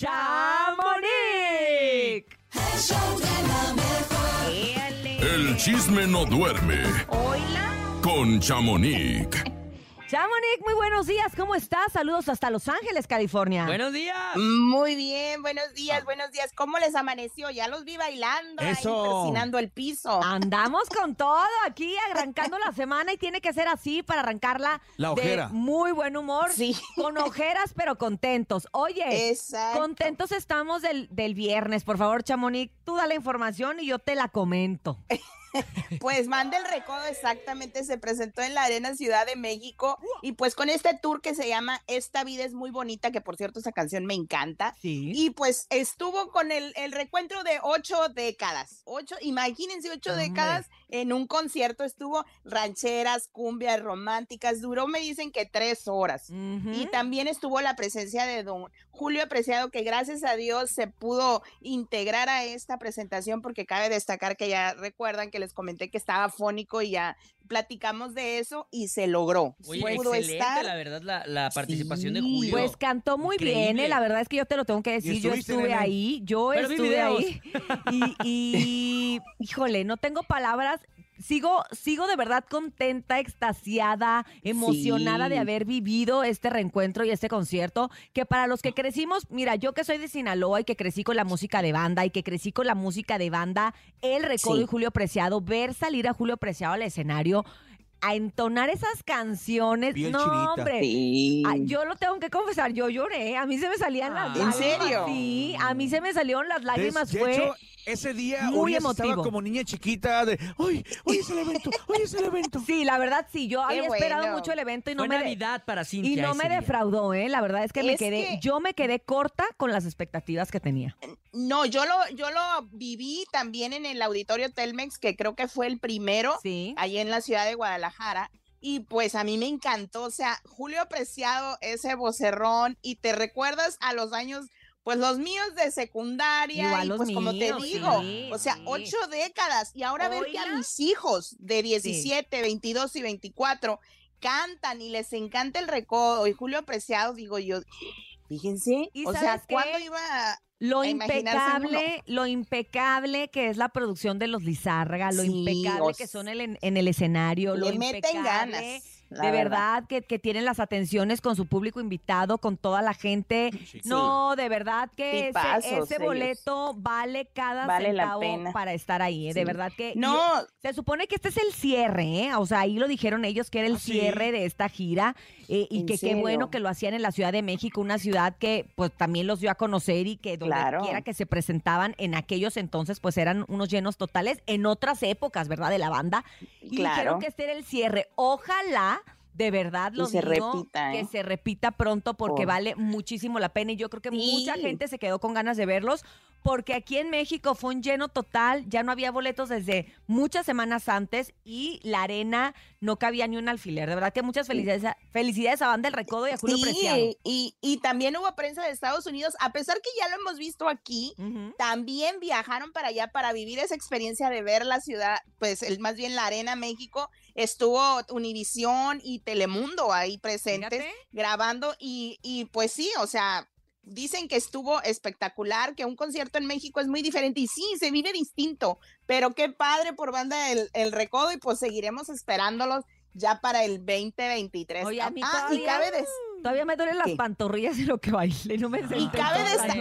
Chamonix. El chisme no duerme Hola. con Chamonix. Chamonix, muy buenos días. ¿Cómo estás? Saludos hasta Los Ángeles, California. Buenos días. Muy bien, buenos días, buenos días. ¿Cómo les amaneció? Ya los vi bailando, ahí Eso. persinando el piso. Andamos con todo aquí, arrancando la semana y tiene que ser así para arrancarla La de ojera. muy buen humor, Sí. con ojeras pero contentos. Oye, Exacto. contentos estamos del, del viernes. Por favor, Chamonix, tú da la información y yo te la comento. Pues manda el recodo exactamente, se presentó en la Arena Ciudad de México y pues con este tour que se llama Esta vida es muy bonita, que por cierto esa canción me encanta. Sí. Y pues estuvo con el, el recuentro de ocho décadas. Ocho, imagínense, ocho Hombre. décadas en un concierto. Estuvo rancheras, cumbias, románticas. Duró, me dicen que tres horas. Y también estuvo la presencia de don Julio Apreciado, que gracias a Dios se pudo integrar a esta presentación, porque cabe destacar que ya recuerdan que les comenté que estaba fónico y ya platicamos de eso y se logró. Oye, pudo excelente, estar. la verdad, la, la participación de. Julio. Pues cantó muy bien. ¿eh? la verdad es que yo te lo tengo que decir, yo estuve ahí, yo Pero estuve ahí y, y, híjole, no tengo palabras, sigo, sigo de verdad contenta, extasiada, emocionada de haber vivido este reencuentro y este concierto, que para los que crecimos, mira, yo que soy de Sinaloa y que crecí con la música de banda y que crecí con la música de banda, El Recodo Sí. y Julio Preciado, ver salir a Julio Preciado al escenario, a entonar esas canciones, Piel no, chinita. hombre. Sí. Yo lo tengo que confesar, yo lloré, a mí se me salían las Ah. ¿En lágrimas. serio? Sí, a mí se me salieron las lágrimas, de fue hecho, ese día muy Urias estaba emotivo. como niña chiquita de, ¡Uy! ¡Hoy es el evento! ¡Hoy es el evento! Sí, la verdad sí, yo Qué había esperado mucho el evento y no Fue me Navidad para Cintia y no ese me día. defraudó, eh, la verdad es que me quedé que- yo me quedé corta con las expectativas que tenía. No, yo lo, yo lo viví también en el auditorio Telmex, que creo que fue el primero, Sí. ahí en la ciudad de Guadalajara. Y pues a mí me encantó, o sea, Julio Apreciado, ese vocerrón, y te recuerdas a los años, pues los míos de secundaria, Igual y los pues como te digo, sí, o sea, sí. ocho décadas, y ahora ver que a mis hijos de 17, 22 y 24 cantan y les encanta el recodo, y Julio Apreciado, digo yo, fíjense, ¿Y o sea, qué? ¿cuándo iba a- Lo a impecable, lo impecable que es la producción de los Lizárraga, lo Sí, impecable que son en, el- en el escenario, lo meten impecable ganas? La de verdad que, que tienen las atenciones con su público invitado, con toda la gente. Sí. No, de verdad que ese, Tipazos ese ellos. boleto vale cada Vale centavo para estar ahí. ¿eh? De verdad que. No, se supone que este es el cierre, ¿eh? O sea, ahí lo dijeron ellos que era el ¿Ah, sí? cierre de esta gira eh, y ¿En que qué bueno que lo hacían en la Ciudad de México, una ciudad que pues también los dio a conocer y que donde Claro. quiera que se presentaban en aquellos entonces pues eran unos llenos totales en otras épocas, ¿verdad? De la banda. Y Claro. dijeron que este era el cierre. Ojalá de verdad lo se digo, repita, que ¿eh? se repita pronto porque Por- vale muchísimo la pena y yo creo que mucha gente se quedó con ganas de verlos porque aquí en México fue un lleno total, ya no había boletos desde muchas semanas antes y la arena no cabía ni un alfiler. De verdad que muchas felicidades a, felicidades a Banda El Recodo y a Julio Preciado. y, y también hubo prensa de Estados Unidos, a pesar que ya lo hemos visto aquí, también viajaron para allá para vivir esa experiencia de ver la ciudad, pues el, más bien la Arena México, estuvo Univisión y Telemundo ahí presentes Fíjate. grabando y, y pues sí, o sea, dicen que estuvo espectacular, que un concierto en México es muy diferente y sí, se vive distinto, pero qué padre por banda el, el recodo y pues seguiremos esperándolos ya para el 2023. Oye, a mí Ah, y todavía- cabe des- Todavía me duelen las ¿Qué? pantorrillas de lo que bailé, no me y cabe,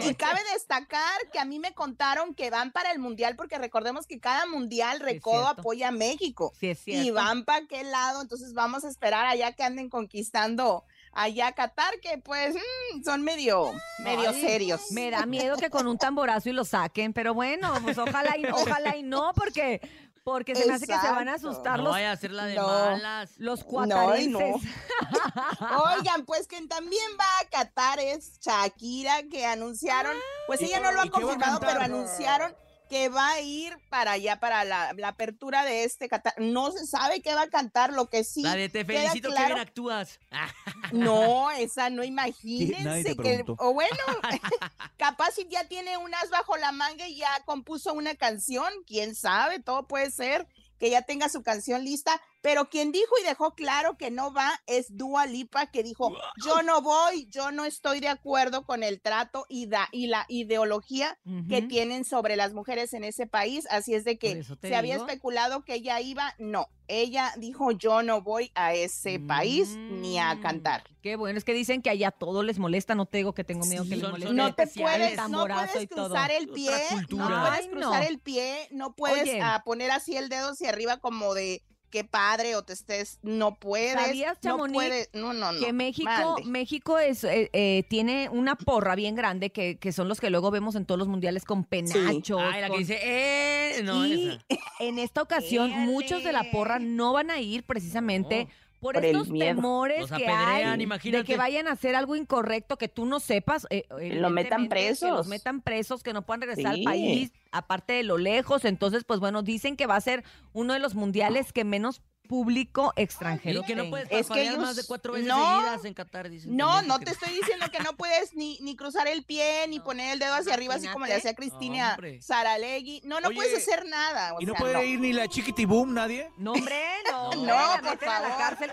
y cabe destacar que a mí me contaron que van para el mundial, porque recordemos que cada mundial Recodo apoya a México. Sí, es cierto. Y van para qué lado, entonces vamos a esperar allá que anden conquistando allá a Qatar, que pues mm, son medio, medio Ay, serios. Me da miedo que con un tamborazo y lo saquen, pero bueno, pues ojalá y, ojalá y no, porque, porque se me hace que se van a asustar No los, vaya a ser la de No. malas. los cuatarenses. no. Oigan, pues quien también va a Qatar es Shakira, que anunciaron, pues ¿Y- ella no lo ha confirmado, pero anunciaron que va a ir para allá, para la, la apertura de este Qatar. No se sabe qué va a cantar, lo que sí. La de te queda felicito que bien actúas. No, esa no imagínense que, o bueno, capaz si ya tiene un as bajo la manga y ya compuso una canción, quién sabe, todo puede ser que ya tenga su canción lista, Pero quien dijo y dejó claro que no va es Dua Lipa, que dijo, yo no voy, yo no estoy de acuerdo con el trato y, da, y la ideología que tienen sobre las mujeres en ese país. Así es de que se había especulado que ella iba, no, ella dijo, yo no voy a ese país ni a Mm, cantar. Qué bueno, es que dicen que allá todo les molesta, no te digo que tengo miedo que les moleste. No te puedes, el no puedes cruzar el pie, no puedes Ay, cruzar no. el pie, no puedes poner así el dedo hacia arriba como de qué padre o te estés, no puedes, ¿Sabías, no puedes, no, no, no. que México, mande. México es, eh, eh, tiene una porra bien grande que, que son los que luego vemos en todos los mundiales con penachos. Ay, la que con- dice, eh, no, y esa. en esta ocasión muchos de la porra no van a ir precisamente No. Por, Por estos miedo. temores Los que apedrean, hay de que vayan a hacer algo incorrecto que tú no sepas. eh, Lo metan evidentemente, Que los presos. metan presos, que no puedan regresar Sí. al país, aparte de lo lejos. Entonces, pues bueno, dicen que va a ser uno de los mundiales que menos público extranjero Y que no puedes Es que ellos- más de cuatro veces no. seguidas en Qatar, dicen. No, no te estoy diciendo que no puedes ni, ni cruzar el pie, ni No. poner el dedo hacia arriba, así como le hacía Cristina Hombre. Saralegui. No, no Oye, puedes hacer nada. o ¿Y no sea, puede ir ni la chiquitiboom nadie? No, hombre, no. No, hombre, la por meten a la favor. cárcel,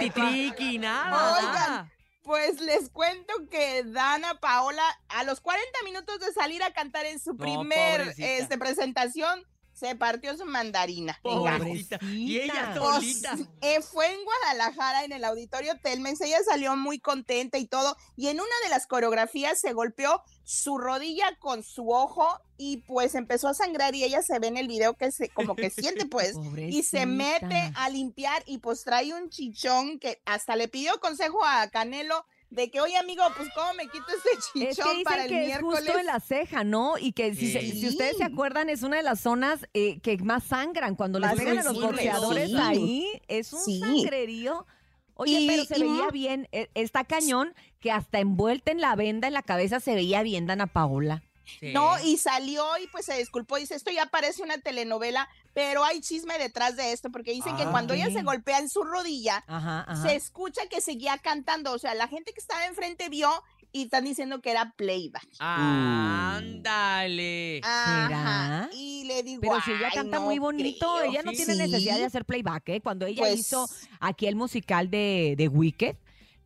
Ni triqui, nada. Oigan. Pues les cuento que Dana Paola, a los 40 minutos de salir a cantar en su No, primer este, presentación, se partió su mandarina. Pobrecita. Y ella solita. Pues, eh, fue en Guadalajara, en el auditorio Telmex. Ella salió muy contenta y todo. Y en una de las coreografías se golpeó su rodilla con su ojo y pues empezó a sangrar. Y ella se ve en el video que se, como que siente, pues. Y se mete a limpiar y pues trae un chichón que hasta le pidió consejo a Canelo de que, oye amigo, pues cómo me quito este Es que chichón para el que es miércoles. justo en la ceja, ¿no? Y que si, se- Sí. si ustedes se acuerdan, es una de las zonas eh, que más sangran. Cuando les pegan a los boxeadores sí. ahí, es un Sí. sangrerío. Oye, Y- pero se veía bien, eh, está cañón, que hasta envuelta en la venda en la cabeza se veía bien Dana Paola. Sí. No, y salió y pues se disculpó. Dice, esto ya parece una telenovela, pero hay chisme detrás de esto, porque dicen que Ah, cuando ella se golpea en su rodilla, Ajá, ajá. se escucha que seguía cantando. O sea, la gente que estaba enfrente vio y están diciendo que era playback. Ándale. Ajá. ¿Será? Y le digo, Pero si ella "Ay, canta no muy bonito, creo". ella no sí. tiene necesidad de hacer playback, ¿eh? Cuando ella Pues, hizo aquí el musical de, de Wicked,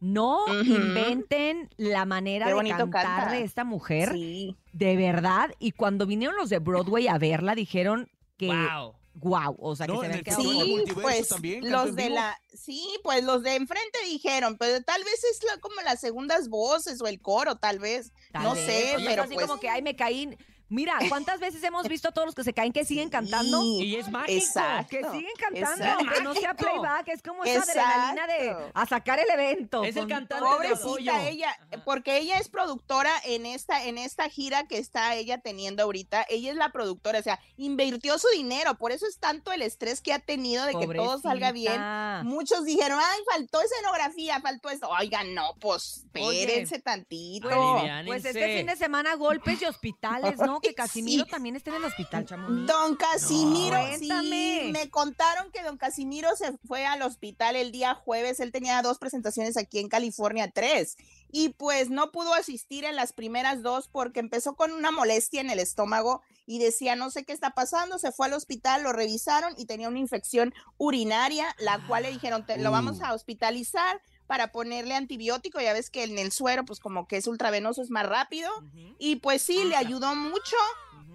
no inventen la manera Qué de cantar canta. de esta mujer, Sí. de verdad. Y cuando vinieron los de Broadway a verla, dijeron que Wow. wow, o sea, No, que se del Sí, pues también los de la, sí, pues los de enfrente dijeron, pero tal vez es la- como las segundas voces o el coro, tal vez. Tal no vez, sé, oye, pero así pues como que, ay, me caí. Mira, ¿cuántas veces hemos visto a todos los que se caen que siguen cantando? Sí, Y es mágico. Exacto. Que siguen cantando, exacto. aunque no sea playback, es como esa adrenalina de Exacto. a sacar el evento. Es el cantante todo de. Pobrecita ella, Ajá. porque ella es productora en esta, en esta gira que está ella teniendo ahorita. Ella es la productora, o sea, invirtió su dinero, por eso es tanto el estrés que ha tenido de que todo salga bien. Pobrecita. Muchos dijeron, ay, faltó escenografía, faltó esto. Oigan, no, pues Oye, espérense tantito. Pues este fin de semana golpes y hospitales, ¿no? Que Casimiro sí. también esté en el hospital, Chamonix. Don Casimiro, No. sí, me contaron que don Casimiro se fue al hospital el día jueves. Él tenía dos presentaciones aquí en California, tres. Y pues no pudo asistir en las primeras dos porque empezó con una molestia en el estómago y decía, no sé qué está pasando. Se fue al hospital, lo revisaron y tenía una infección urinaria, la cual le dijeron, "Te- lo vamos a hospitalizar para ponerle antibiótico. Ya ves que en el suero, pues como que es ultravenoso, es más rápido. Y pues sí, le Ah. ayudó mucho.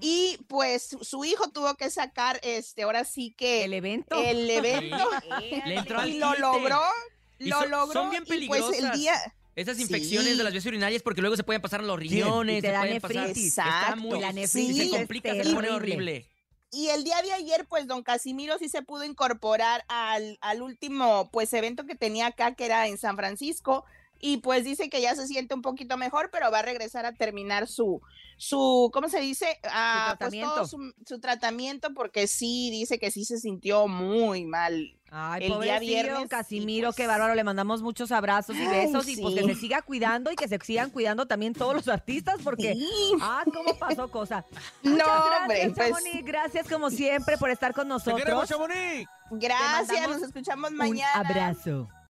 Y pues su- hijo tuvo que sacar, este, ahora sí que El evento. el evento Le entró al y lo logró, Y lo son- logró. son bien y pues el día, Esas Sí. infecciones de las vías urinarias porque luego se pueden pasar a los riñones, Y te se da pueden pasar. nefritis. Está Exacto. muy La sí, nefritis se complica, se pone horrible. Y el día de ayer, pues don Casimiro sí se pudo incorporar al, al último, pues evento que tenía acá, que era en San Francisco. Y pues dice que ya se siente un poquito mejor, pero va a regresar a terminar su, su ¿cómo se dice? Ah, pues todo su, su tratamiento, porque sí, dice que sí se sintió muy mal. Ay, el día viernes, Casimiro, pues- qué bárbaro. Le mandamos muchos abrazos y Ay, besos y pues que se siga cuidando y que se sigan cuidando también todos los artistas porque, Sí. ah, cómo pasó cosa. No, Muchas hombre, gracias, pues. Gracias como siempre por estar con ¡Te queremos, nosotros. Chamonix! gracias, nos escuchamos Un mañana. abrazo.